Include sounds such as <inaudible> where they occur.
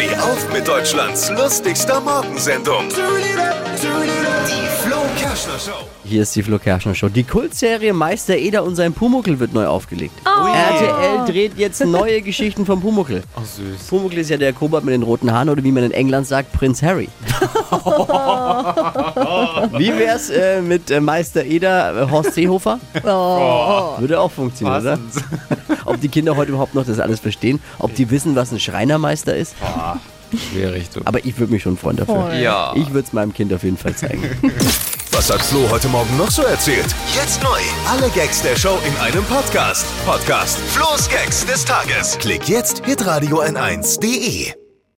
Steh auf mit Deutschlands lustigster Morgensendung. Die Flo Kerschner Show. Hier ist die Flo Kerschner Show. Die Kultserie Meister Eder und sein Pumuckel wird neu aufgelegt. RTL dreht jetzt neue <laughs> Geschichten vom Pumuckel. Ach süß. Pumuckl ist ja der Kobold mit den roten Haaren oder wie man in England sagt, Prinz Harry. <laughs> wie wär's äh, mit äh, Meister Eder, äh, Horst Seehofer? <laughs> Würde auch funktionieren, oder? Ob die Kinder heute überhaupt noch das alles verstehen? Ob die wissen, was ein Schreinermeister ist? Schwierig, du. Aber ich würde mich schon freuen dafür. Ja. Ich würde es meinem Kind auf jeden Fall zeigen. <laughs> Was hat Flo heute Morgen noch so erzählt? Jetzt neu. Alle Gags der Show in einem Podcast. Podcast Flo's Gags des Tages. Klick jetzt, hitradio n1.de.